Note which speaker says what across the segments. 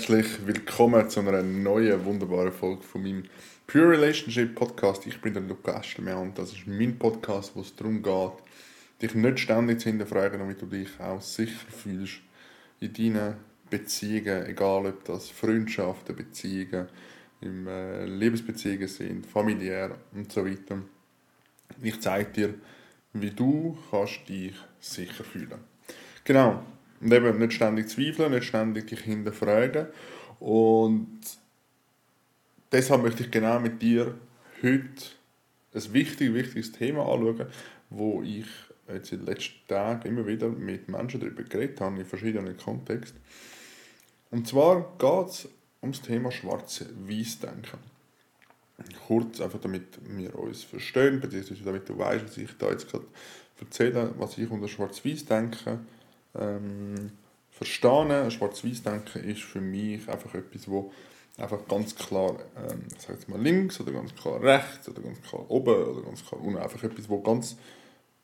Speaker 1: Herzlich willkommen zu einer neuen wunderbaren Folge von meinem Pure Relationship Podcast. Ich bin der Luca Estelmeer und das ist mein Podcast, wo es darum geht, dich nicht ständig zu hinterfragen, damit du dich auch sicher fühlst in deinen Beziehungen, egal ob das Freundschaften, Beziehungen, im, äh, Liebesbeziehungen sind, familiär und so weiter. Ich zeige dir, wie du kannst dich sicher fühlen. Genau, und eben nicht ständig zweifeln, nicht ständig dich hinterfragen. Und deshalb möchte ich genau mit dir heute ein wichtiges, wichtiges Thema anschauen, wo ich jetzt in den letzten Tagen immer wieder mit Menschen darüber geredet habe, in verschiedenen Kontexten. Und zwar geht es um das Thema Schwarz-Weiß-Denken. Kurz, einfach damit wir uns verstehen, beziehungsweise damit du weißt, was ich da jetzt gerade erzähle, was ich unter Schwarz-Weiß-Denken ähm, verstehen. Schwarz-Weiß-Denken ist für mich einfach etwas, wo einfach ganz klar, ähm, ich jetzt mal links oder ganz klar rechts oder ganz klar oben oder ganz klar unten, einfach etwas, wo ganz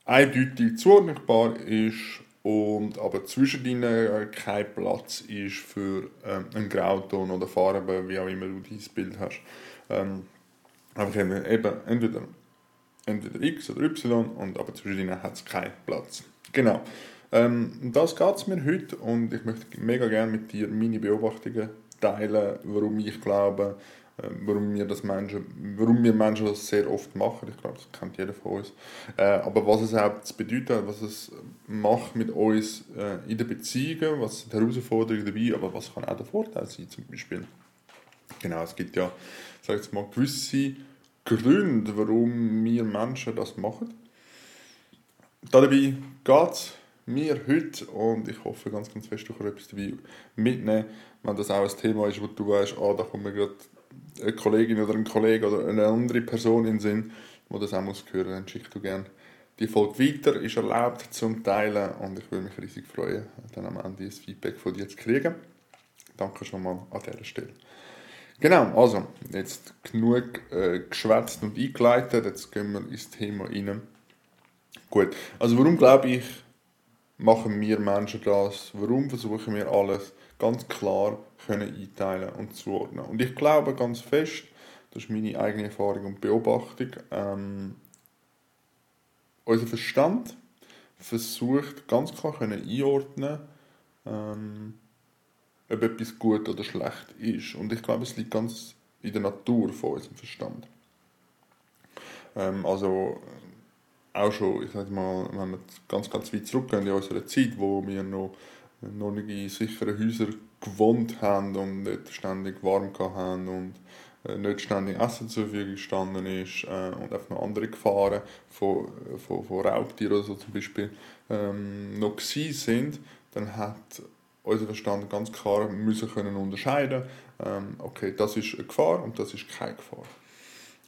Speaker 1: eindeutig zuordnbar ist und aber zwischen ihnen kein Platz ist für ähm, einen Grauton oder Farbe, wie auch immer du dieses Bild hast. Ähm, einfach eben, eben entweder, entweder X oder Y und aber zwischen ihnen hat es keinen Platz. Genau. Ähm, das geht es mir heute und ich möchte mega gerne mit dir meine Beobachtungen teilen, warum ich glaube, äh, warum wir das Menschen, warum wir Menschen das sehr oft machen. Ich glaube, das kennt jeder von uns. Äh, aber was es auch bedeutet, was es macht mit uns äh, in den Beziehungen, was sind Herausforderungen dabei, aber was kann auch der Vorteil sein zum Beispiel. Genau, es gibt ja, sag jetzt mal, gewisse Gründe, warum wir Menschen das machen. Dabei geht es mir heute und ich hoffe ganz, ganz fest, du kannst etwas dabei mitnehmen, wenn das auch ein Thema ist, wo du weißt, ah, da kommt mir gerade eine Kollegin oder ein Kollege oder eine andere Person in den Sinn, die das auch muss hören, dann schick du gerne die Folge weiter, ist erlaubt zum Teilen und ich würde mich riesig freuen, dann am Ende ein Feedback von dir zu kriegen. Danke schon mal an dieser Stelle. Genau, also, jetzt genug äh, geschwätzt und eingeleitet, jetzt gehen wir ins Thema rein. Gut, also warum glaube ich, machen wir Menschen das? Warum versuchen wir alles ganz klar können einteilen und zuordnen? Und ich glaube ganz fest, das ist meine eigene Erfahrung und Beobachtung, ähm, unser Verstand versucht ganz klar können einordnen, ähm, ob etwas gut oder schlecht ist. Und ich glaube, es liegt ganz in der Natur von unserem Verstand. Ähm, also auch schon, ich sage mal, wenn wir ganz, ganz weit zurückgehen in unserer Zeit, wo wir noch, noch nicht in sicheren Häusern gewohnt haben und nicht ständig warm haben und äh, nicht ständig Essen zur Verfügung gestanden ist äh, und einfach noch andere Gefahren von, von, von Raubtieren oder so zum Beispiel ähm, noch gewesen sind, dann hat unser Verstand ganz klar müssen können unterscheiden, ähm, okay, das ist eine Gefahr und das ist keine Gefahr.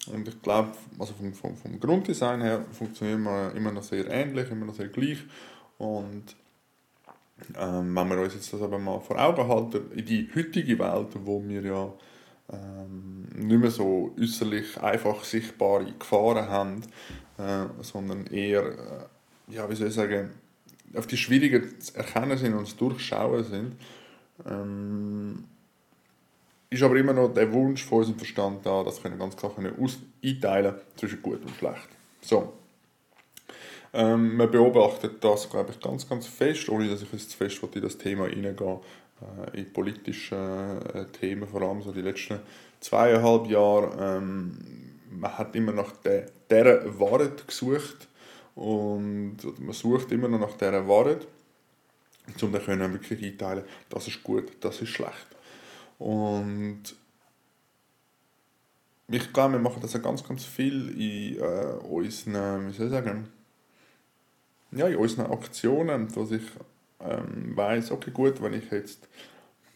Speaker 1: Und ich glaube, also vom, vom, vom Grunddesign her funktionieren wir immer noch sehr ähnlich, immer noch sehr gleich. Und ähm, wenn wir uns jetzt das aber mal vor Augen halten, in die heutige Welt, wo wir ja ähm, nicht mehr so äußerlich einfach sichtbare Gefahren haben, äh, sondern eher, äh, ja, wie soll ich sagen, auf die schwieriger zu erkennen sind und zu durchschauen sind, ähm, ist aber immer noch der Wunsch von unserem Verstand da, das können ganz klar können einteilen zwischen gut und schlecht. So. Ähm, man beobachtet das, glaube ich, ganz, ganz fest, ohne dass ich jetzt zu fest in das Thema hineingehe, äh, in politische äh, Themen, vor allem so die letzten zweieinhalb Jahre. Ähm, man hat immer nach der, dieser Wahrheit gesucht und man sucht immer noch nach dieser Wahrheit, um dann wirklich einteilen, das ist gut, das ist schlecht. Und ich glaube, wir machen das ja ganz, ganz viel in äh, unseren, wie soll ich sagen, ja, in unseren Aktionen, dass ich ähm, weiß, okay, gut, wenn ich jetzt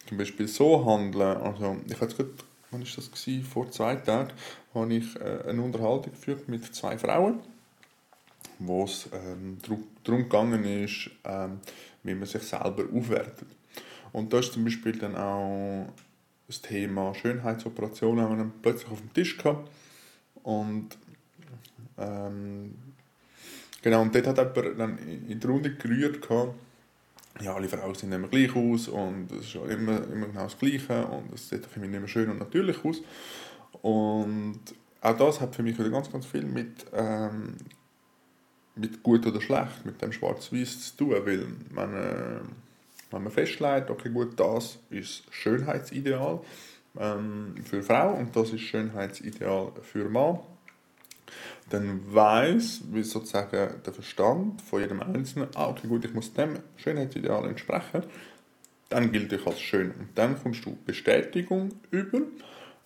Speaker 1: zum Beispiel so handle, also ich hatte gerade, wann war das gewesen? vor zwei Tagen, habe ich äh, eine Unterhaltung geführt mit zwei Frauen, wo es ähm, darum gegangen ist, ähm, wie man sich selber aufwertet. Und da ist zum Beispiel dann auch das Thema Schönheitsoperationen haben wir plötzlich auf dem Tisch gehabt. Und ähm, genau, und dort hat jemand dann in der Runde gerührt gehabt, ja, alle Frauen sehen immer gleich aus und es ist immer, immer genau das Gleiche und es sieht für mich nicht mehr schön und natürlich aus. Und auch das hat für mich wieder ganz, ganz viel mit, ähm, mit gut oder schlecht, mit dem Schwarz-Weiß zu tun, weil wenn, äh, wenn man festlegt, okay gut, das ist Schönheitsideal ähm, für Frau und das ist Schönheitsideal für Mann, dann weiß, wie sozusagen der Verstand von jedem Einzelnen, ah, okay, gut, ich muss dem Schönheitsideal entsprechen, dann gilt ich als schön. Und dann kommst du Bestätigung über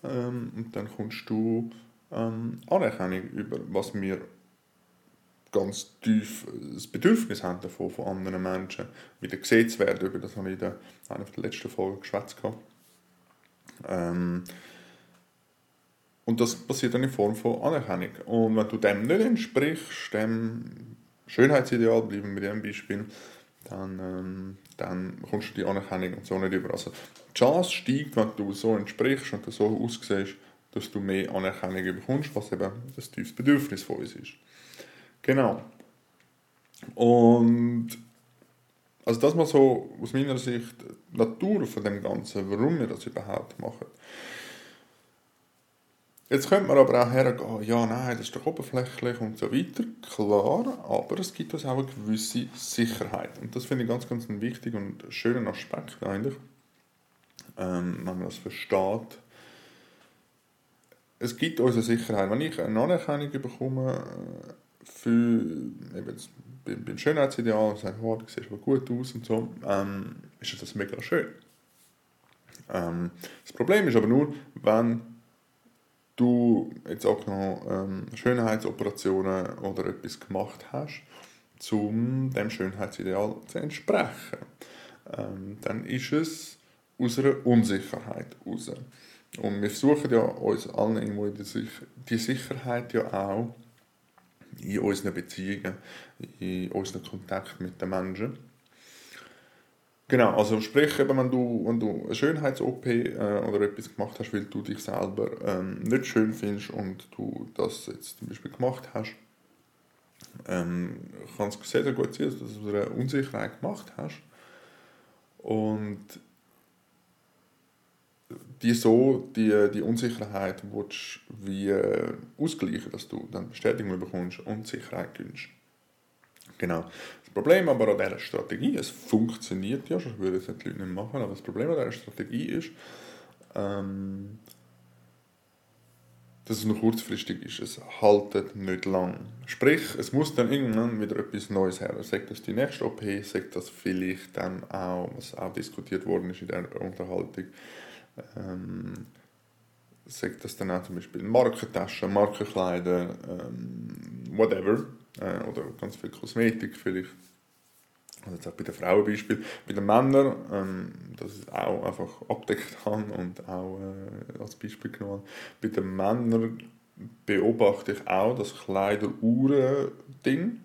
Speaker 1: ähm, und dann kommst du ähm, Anerkennung über, was wir ganz tief das Bedürfnis haben davon, von anderen Menschen wieder gesehen zu werden. Über das habe ich in einer der letzten Folgen geschwätzt. Ähm, und das passiert dann in Form von Anerkennung. Und wenn du dem nicht entsprichst, dem Schönheitsideal, bleiben wir mit dem Beispiel, dann, ähm, dann kommst du die Anerkennung und so nicht über. Also die Chance steigt, wenn du so entsprichst und so aussiehst, dass du mehr Anerkennung bekommst, was eben das tiefste Bedürfnis von uns ist. Genau. Und also das mal so aus meiner Sicht die Natur von dem Ganzen, warum wir das überhaupt machen. Jetzt könnte man aber auch hergehen, ja, nein, das ist doch oberflächlich und so weiter. Klar, aber es gibt uns auch eine gewisse Sicherheit. Und das finde ich ganz, ganz einen wichtigen und schönen Aspekt eigentlich, ähm, wenn man das versteht. Es gibt uns eine Sicherheit. Wenn ich eine Anerkennung bekomme für eben beim Schönheitsideal und sage, oh, du siehst aber gut aus und so, ähm, ist das mega schön. Ähm, das Problem ist aber nur, wenn du jetzt auch noch ähm, Schönheitsoperationen oder etwas gemacht hast, um dem Schönheitsideal zu entsprechen, ähm, dann ist es aus einer Unsicherheit heraus. Und wir versuchen ja uns allen irgendwo die, die Sicherheit ja auch in unseren Beziehungen, in unseren Kontakten mit den Menschen. Genau, also sprich, eben, wenn du, wenn du eine Schönheits-OP äh, oder etwas gemacht hast, weil du dich selber ähm, nicht schön findest und du das jetzt zum Beispiel gemacht hast, ähm, kann es sehr, sehr gut sein, dass du einer Unsicherheit gemacht hast und die so, die, die Unsicherheit willst, wie äh, ausgleichen, dass du dann Bestätigung bekommst und Sicherheit gewinnst. Genau. Das Problem aber an dieser Strategie, es funktioniert ja, sonst würde es die Leute nicht machen, aber das Problem an dieser Strategie ist, ähm, dass es nur kurzfristig ist. Es haltet nicht lang. Sprich, es muss dann irgendwann wieder etwas Neues her. Sagt das die nächste OP, sagt das vielleicht dann auch, was auch diskutiert worden ist in der Unterhaltung, ähm, sagt das dann auch zum Beispiel Markentaschen, Markenkleider, ähm, whatever äh, oder ganz viel Kosmetik vielleicht. Also jetzt auch bei den Frauen Beispiel. Bei den Männern, ähm, das ist auch einfach abdeckt habe und auch äh, als Beispiel genommen Bei den Männern beobachte ich auch das Kleider-Uhren-Ding,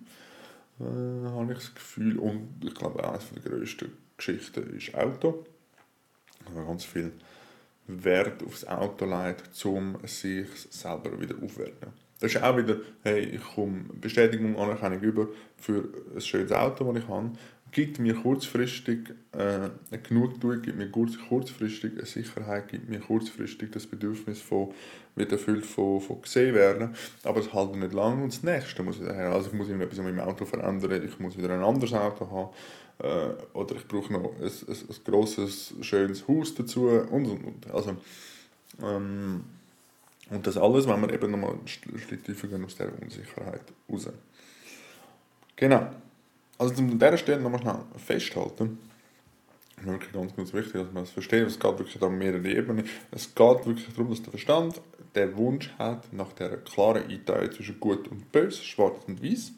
Speaker 1: äh, habe ich das Gefühl. Und ich glaube, eines der grössten Geschichten ist Auto. Also ganz viel Wert aufs Auto legt, um sich selber wieder aufzuwerten. Das ist auch wieder, hey, ich komme Bestätigung, Anerkennung über für ein schönes Auto, das ich habe. Gibt mir kurzfristig äh, eine Genugtuung, gibt mir kurzfristig eine Sicherheit, gibt mir kurzfristig das Bedürfnis von, wird erfüllt von, von gesehen werden. Aber es hält nicht lange und das nächste muss wieder her. Also ich muss etwas an meinem Auto verändern, ich muss wieder ein anderes Auto haben. Äh, oder ich brauche noch ein, ein, ein grosses, schönes Haus dazu und und und. Also, ähm, und das alles, wenn wir eben nochmal einen Schritt tiefer gehen aus dieser Unsicherheit raus. Genau. Also an dieser Stelle nochmal schnell festhalten, wirklich ganz, ganz wichtig, dass man es versteht, es geht wirklich um mehrere Ebenen. Es geht wirklich darum, dass der Verstand den Wunsch hat nach der klaren Einteilung zwischen gut und böse, schwarz und weiß.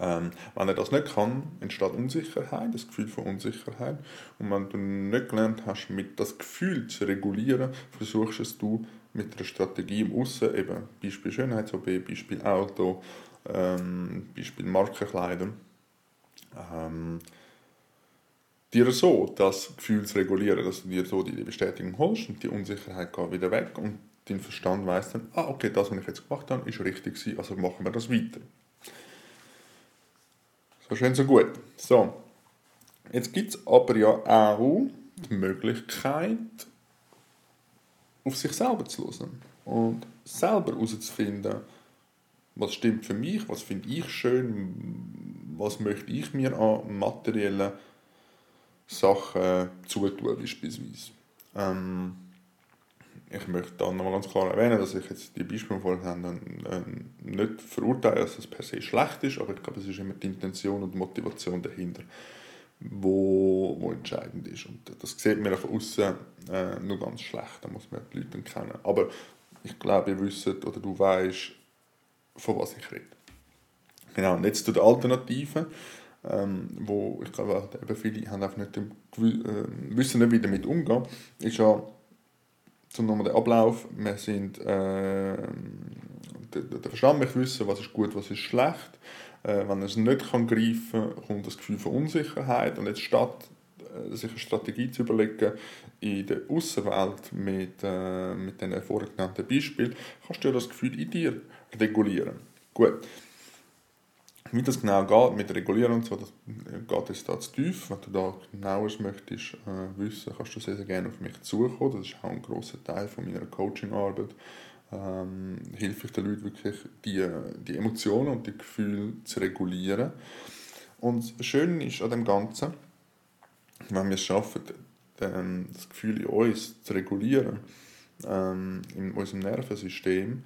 Speaker 1: Ähm, wenn er das nicht kann, entsteht Unsicherheit, das Gefühl von Unsicherheit. Und wenn du nicht gelernt hast, mit das Gefühl zu regulieren, versuchst es du mit einer Strategie im Aussen, eben Beispiel Schönheits-OP, Beispiel Auto, ähm, Beispiel Markenkleider, ähm, dir so das Gefühl zu regulieren, dass du dir so die Bestätigung holst und die Unsicherheit geht wieder weg und dein Verstand weiß dann, ah, okay, das, was ich jetzt gemacht habe, ist richtig also machen wir das weiter. So schön, so gut. So, Jetzt gibt es aber ja auch die Möglichkeit, auf sich selber zu hören und selber herauszufinden, was stimmt für mich, was finde ich schön, was möchte ich mir an materiellen Sachen zutun beispielsweise. Ähm, ich möchte dann nochmal ganz klar erwähnen, dass ich jetzt die Beispiele vorhin habe, nicht verurteile, dass es per se schlecht ist, aber ich glaube, es ist immer die Intention und die Motivation dahinter, wo, wo entscheidend ist. Und das sieht man von außen äh, nur ganz schlecht, da muss man die Leute kennen. Aber ich glaube, ihr wisst oder du weißt, von was ich rede. Genau, und jetzt zu den Alternativen, ähm, wo ich glaube, viele haben einfach nicht, äh, wissen nicht, wie damit umgehen, ist ja zum nochmal den Ablauf, wir sind, äh, der, Verstand möchte wissen, was ist gut, was ist schlecht. Äh, wenn er es nicht kann greifen kann, kommt das Gefühl von Unsicherheit und jetzt statt äh, sich eine Strategie zu überlegen in der Außenwelt mit, äh, mit den vorhin genannten Beispielen, kannst du das Gefühl in dir regulieren. Gut. Wie das genau geht mit Regulieren und so, das geht jetzt da zu tief. Wenn du da genaueres möchtest äh, wissen, kannst du sehr, sehr gerne auf mich zukommen. Das ist auch ein großer Teil von meiner Coachingarbeit. Ähm, hilft ich den Leuten wirklich, die, die Emotionen und die Gefühle zu regulieren. Und das Schöne ist an dem Ganzen, wenn wir es schaffen, das Gefühl in uns zu regulieren, ähm, in unserem Nervensystem,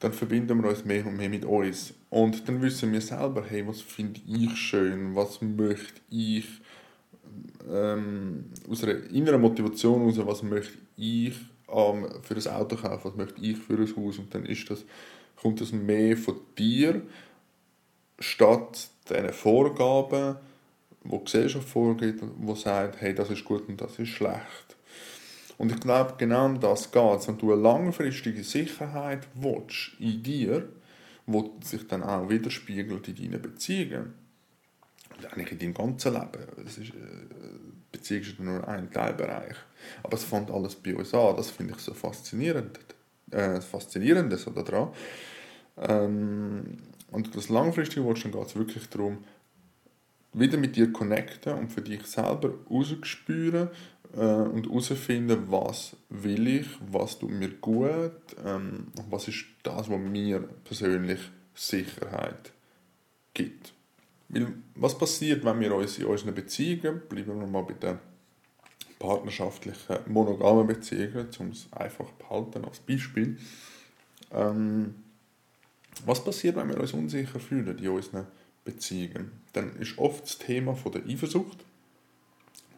Speaker 1: dann verbinden wir uns mehr und mehr mit uns. Und dann wissen wir selber, hey, was finde ich schön, was möchte ich ähm, aus einer inneren Motivation heraus, was möchte ich ähm, für das Auto kaufen, was möchte ich für ein Haus. Und dann ist das, kommt das mehr von dir, statt diesen Vorgaben, wo die Gesellschaft vorgeht, wo sagt, hey, das ist gut und das ist schlecht. Und ich glaube, genau um das geht es. Wenn du eine langfristige Sicherheit willst in dir, wo sich dann auch widerspiegelt in deinen Beziehungen, und eigentlich in deinem ganzen Leben. Es ist, äh, Beziehung ist nur ein Teilbereich. Aber es fängt alles bei uns an. Das finde ich so faszinierend. Äh, das Faszinierende so daran. Ähm, und das langfristige willst, dann geht es wirklich darum, wieder mit dir connecten und für dich selber rausspüren äh, und herausfinden, was will ich, was tut mir gut, ähm, was ist das, was mir persönlich Sicherheit gibt. Weil, was passiert, wenn wir uns in unseren Beziehungen, bleiben wir mal bei den partnerschaftlichen monogamen Beziehungen, um es einfach zu behalten als Beispiel, ähm, was passiert, wenn wir uns unsicher fühlen in unseren Beziehungen? Dann ist oft das Thema der Eifersucht,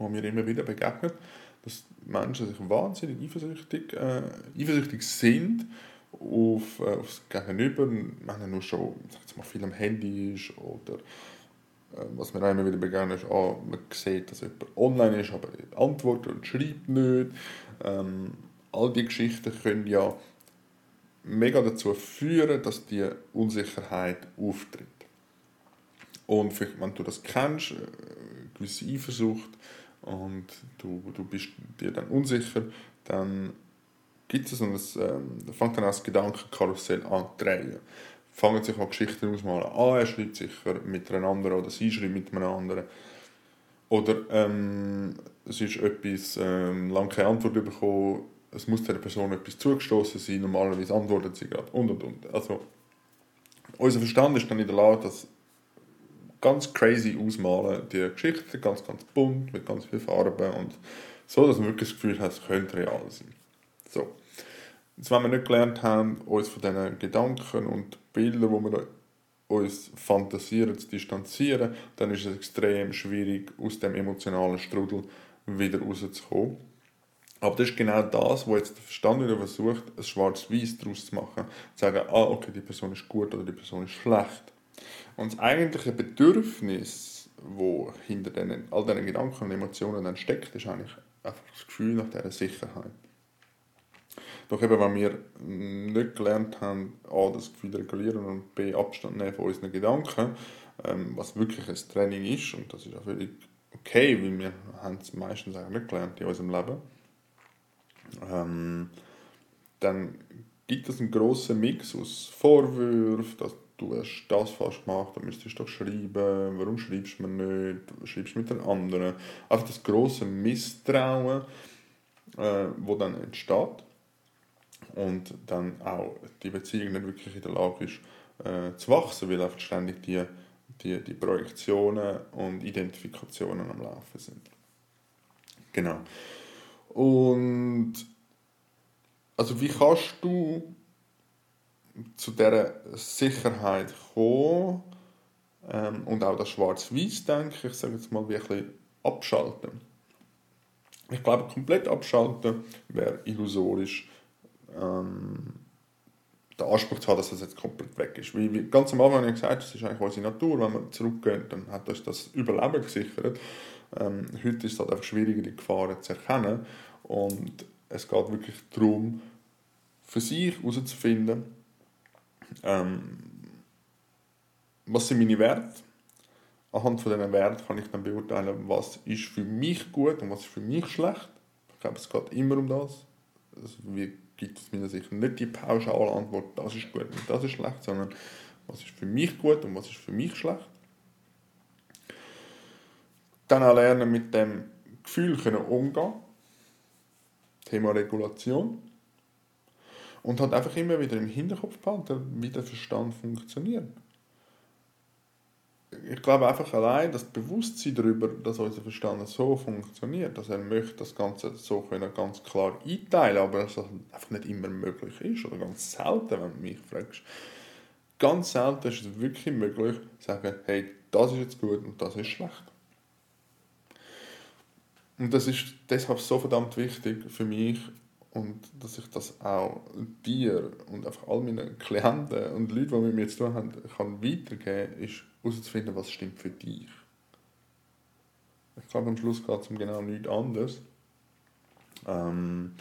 Speaker 1: wo mir immer wieder begegnet, dass Menschen sich wahnsinnig eifersüchtig, äh, eifersüchtig sind auf, äh, aufs Gegenüber, wenn er nur schon sag mal, viel am Handy ist oder äh, was mir immer wieder begegnet ist, ah, man sieht, dass jemand online ist, aber antwortet und schreibt nicht. Ähm, all diese Geschichten können ja mega dazu führen, dass die Unsicherheit auftritt. Und wenn du das kennst, äh, gewisse Eifersucht, und du, du bist dir dann unsicher, dann gibt es und es ähm, fängt dann das Gedankenkarussell an zu drehen. Fangen sich an Geschichten ausmalen. Ah, er schreibt sicher mit einer anderen oder sie schreibt mit einer anderen. Oder ähm, es ist etwas, ähm, lange keine Antwort bekommen, es muss der Person etwas zugestoßen sein, normalerweise antwortet sie gerade und und und. Also, unser Verstand ist dann in der Lage, das ganz crazy ausmalen, die Geschichte, ganz, ganz bunt, mit ganz vielen Farben und so, dass man wirklich das Gefühl hat, es könnte real sein. So. Jetzt, wenn wir nicht gelernt haben, uns von diesen Gedanken und Bildern, die wir uns fantasieren, zu distanzieren, dann ist es extrem schwierig, aus dem emotionalen Strudel wieder rauszukommen. Aber das ist genau das, wo jetzt der Verstand wieder versucht, ein schwarz-weiß daraus zu machen. Zu sagen, ah, okay, die Person ist gut oder die Person ist schlecht. Und das eigentliche Bedürfnis, wo hinter den, all diesen Gedanken und Emotionen dann steckt, ist eigentlich einfach das Gefühl nach dieser Sicherheit. Doch eben, wenn wir nicht gelernt haben, A, das Gefühl regulieren und B, Abstand nehmen von unseren Gedanken, ähm, was wirklich ein Training ist, und das ist auch völlig okay, weil wir haben es meistens eigentlich nicht gelernt in unserem Leben, ähm, dann gibt es einen grossen Mix aus Vorwürfen, du hast das falsch gemacht, dann müsstest du doch schreiben, warum schreibst du mir nicht, schreibst du mit den anderen. Einfach das große Misstrauen, äh, wo dann entsteht und dann auch die Beziehung nicht wirklich in der Lage ist äh, zu wachsen, weil einfach ständig die, die, die Projektionen und Identifikationen am Laufen sind. Genau. Und also wie kannst du zu dieser Sicherheit kommen ähm, und auch das Schwarz-Weiß, denke ich, sage jetzt mal, wie abschalten. Ich glaube, komplett abschalten wäre illusorisch. Ähm, den Anspruch zu haben, dass das jetzt komplett weg ist. Wie, wie ganz am Anfang gesagt, das ist eigentlich unsere Natur. Wenn man zurückgeht, dann hat uns das Überleben gesichert. Ähm, heute ist es halt einfach schwieriger, die Gefahren zu erkennen. Und es geht wirklich darum, für sich herauszufinden, ähm, was sind meine Werte. Anhand von diesen Werten kann ich dann beurteilen, was ist für mich gut und was ist für mich schlecht. Ich glaube, es geht immer um das. Wie gibt es mir sicher nicht die pauschale Antwort, das ist gut und das ist schlecht, sondern was ist für mich gut und was ist für mich schlecht. Dann auch lernen mit dem Gefühl umgehen. Thema Regulation. Und halt einfach immer wieder im Hinterkopf behalten, wie der Verstand funktioniert. Ich glaube einfach allein das Bewusstsein darüber, dass unser Verstand so funktioniert, dass er möchte das Ganze so können ganz klar einteilen, aber dass das einfach nicht immer möglich ist oder ganz selten, wenn du mich fragst. Ganz selten ist es wirklich möglich, zu sagen, hey, das ist jetzt gut und das ist schlecht. Und das ist deshalb so verdammt wichtig für mich, und dass ich das auch dir und einfach all meinen Klienten und Leuten, die mit mir zu tun haben, kann weitergeben, ist herauszufinden, was stimmt für dich. Ich glaube, am Schluss geht es um genau nichts anderes. Ähm,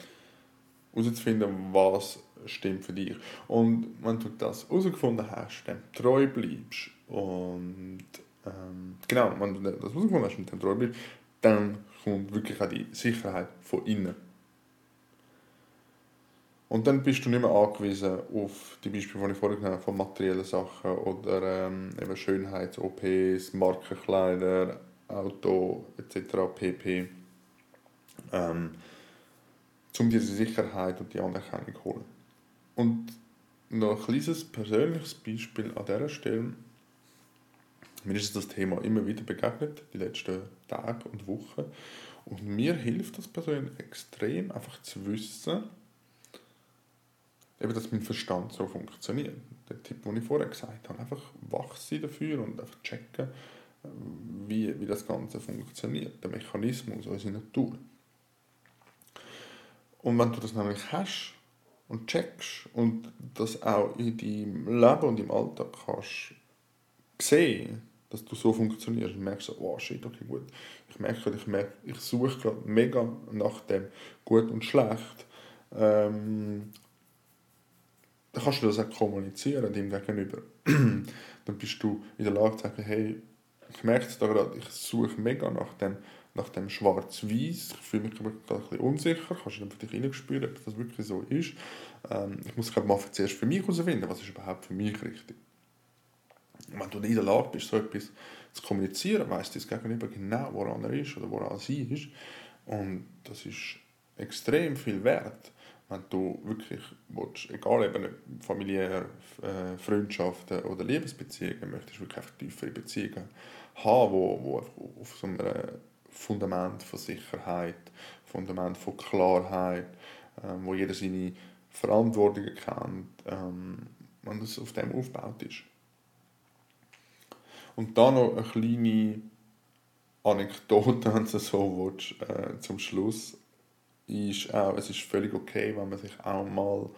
Speaker 1: herauszufinden, was stimmt für dich. Und wenn du das herausgefunden hast, dann treu bleibst und ähm, genau, wenn du das herausgefunden hast und dann treu bleibst, dann kommt wirklich auch die Sicherheit von innen und dann bist du nicht mehr angewiesen auf die Beispiele, die ich vorhin genannt habe, von materiellen Sachen oder ähm, eben Schönheits-OPs, Markenkleider, Auto etc. pp. Ähm, um diese Sicherheit und die Anerkennung zu holen. Und noch ein kleines persönliches Beispiel an dieser Stelle. Mir ist das Thema immer wieder begegnet, die letzten Tage und Wochen. Und mir hilft das persönlich extrem, einfach zu wissen, eben, dass mein Verstand so funktioniert. Der Tipp, den ich vorher gesagt habe, einfach wach sein dafür und einfach checken, wie, wie das Ganze funktioniert, der Mechanismus, unsere Natur. Und wenn du das nämlich hast und checkst und das auch in deinem Leben und im Alltag kannst sehen, dass du so funktionierst und merkst, oh shit, okay, gut. Ich merke, ich, merke, ich suche gerade mega nach dem Gut und Schlecht. Ähm, dann kannst du das auch kommunizieren dem Gegenüber. dann bist du in der Lage zu sagen, hey, ich merke es da gerade, ich suche mega nach dem, nach dem Schwarz-Weiß, ich fühle mich gerade ein bisschen unsicher, kannst du dann für dich reinspüren, ob das wirklich so ist. Ähm, ich muss glaube mal zuerst für mich herausfinden, was ist überhaupt für mich richtig. Wenn du in der Lage bist, so etwas zu kommunizieren, weißt du das Gegenüber genau, woran er ist oder woran sie ist. Und das ist extrem viel wert wenn du wirklich willst, egal eben familiäre äh, Freundschaften oder Liebesbeziehungen, möchtest wirklich einfach tiefere Beziehungen haben, wo, wo auf so einem Fundament von Sicherheit, Fundament von Klarheit, ähm, wo jeder seine Verantwortungen kennt, ähm, wenn das auf dem aufgebaut ist. Und dann noch eine kleine Anekdote, wenn du so willst, äh, zum Schluss ist auch, es ist völlig okay, wenn man sich auch mal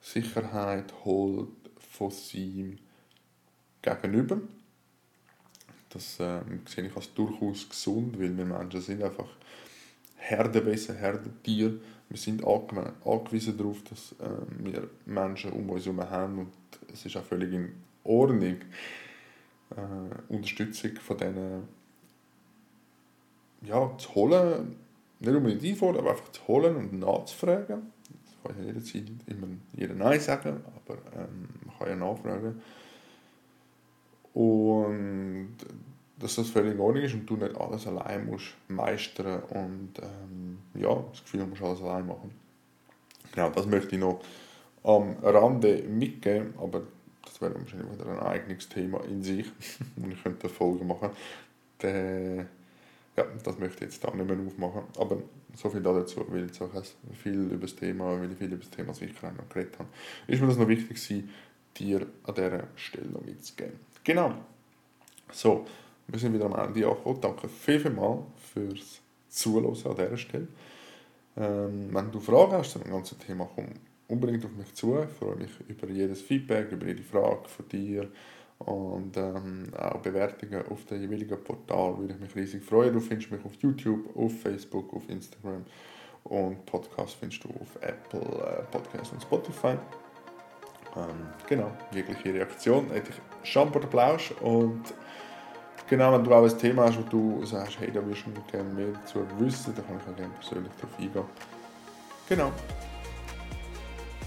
Speaker 1: Sicherheit holt von seinem Gegenüber. Das äh, sehe ich als durchaus gesund, weil wir Menschen sind einfach Herdewesen, Herdentier. Wir sind angewiesen darauf, dass äh, wir Menschen um uns herum haben und es ist auch völlig in Ordnung, äh, Unterstützung von denen ja, zu holen nicht unbedingt einfordern, aber einfach zu holen und nachzufragen. Das kann ja jederzeit immer jeder Nein sagen, aber ähm, man kann ja nachfragen. Und dass das völlig in Ordnung ist und du nicht alles allein musst meistern und ähm, ja, das Gefühl, du musst alles allein machen. Genau, das möchte ich noch am Rande mitgeben, aber das wäre wahrscheinlich wieder ein eigenes Thema in sich und ich könnte eine Folge machen. Der, ja, das möchte ich jetzt da nicht mehr aufmachen, aber so viel dazu, weil ich auch viel über das Thema, weil ich viel über das Thema Sicherheit noch geredet habe, ist mir das noch wichtig gewesen, dir an dieser Stelle noch mitzugeben. Genau. So, wir sind wieder am Ende angekommen. Danke vielmals fürs Zuhören an dieser Stelle. Ähm, wenn du Fragen hast zu dem ganzen Thema, komm unbedingt auf mich zu. Ich freue mich über jedes Feedback, über jede Frage von dir und ähm, auch Bewertungen auf dem jeweiligen Portal würde ich mich riesig freuen. Du findest mich auf YouTube, auf Facebook, auf Instagram und Podcast findest du auf Apple äh, Podcast und Spotify. Ähm, genau, jegliche Reaktion hätte ich Shampoo Applaus und genau, wenn du auch ein Thema hast, wo du sagst, hey, da würdest du gerne mehr dazu wissen, dann kann ich auch gerne persönlich darauf eingehen. Genau.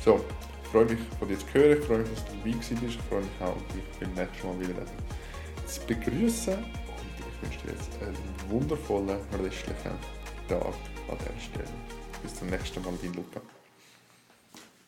Speaker 1: So, ich freue mich von dir zu hören, ich freue mich, dass du dabei bist, ich freue mich auch, dich beim nächsten Mal wieder zu begrüßen und ich wünsche dir jetzt einen wundervollen restlichen Tag an dieser Stelle. Bis zum nächsten Mal, dein Luca.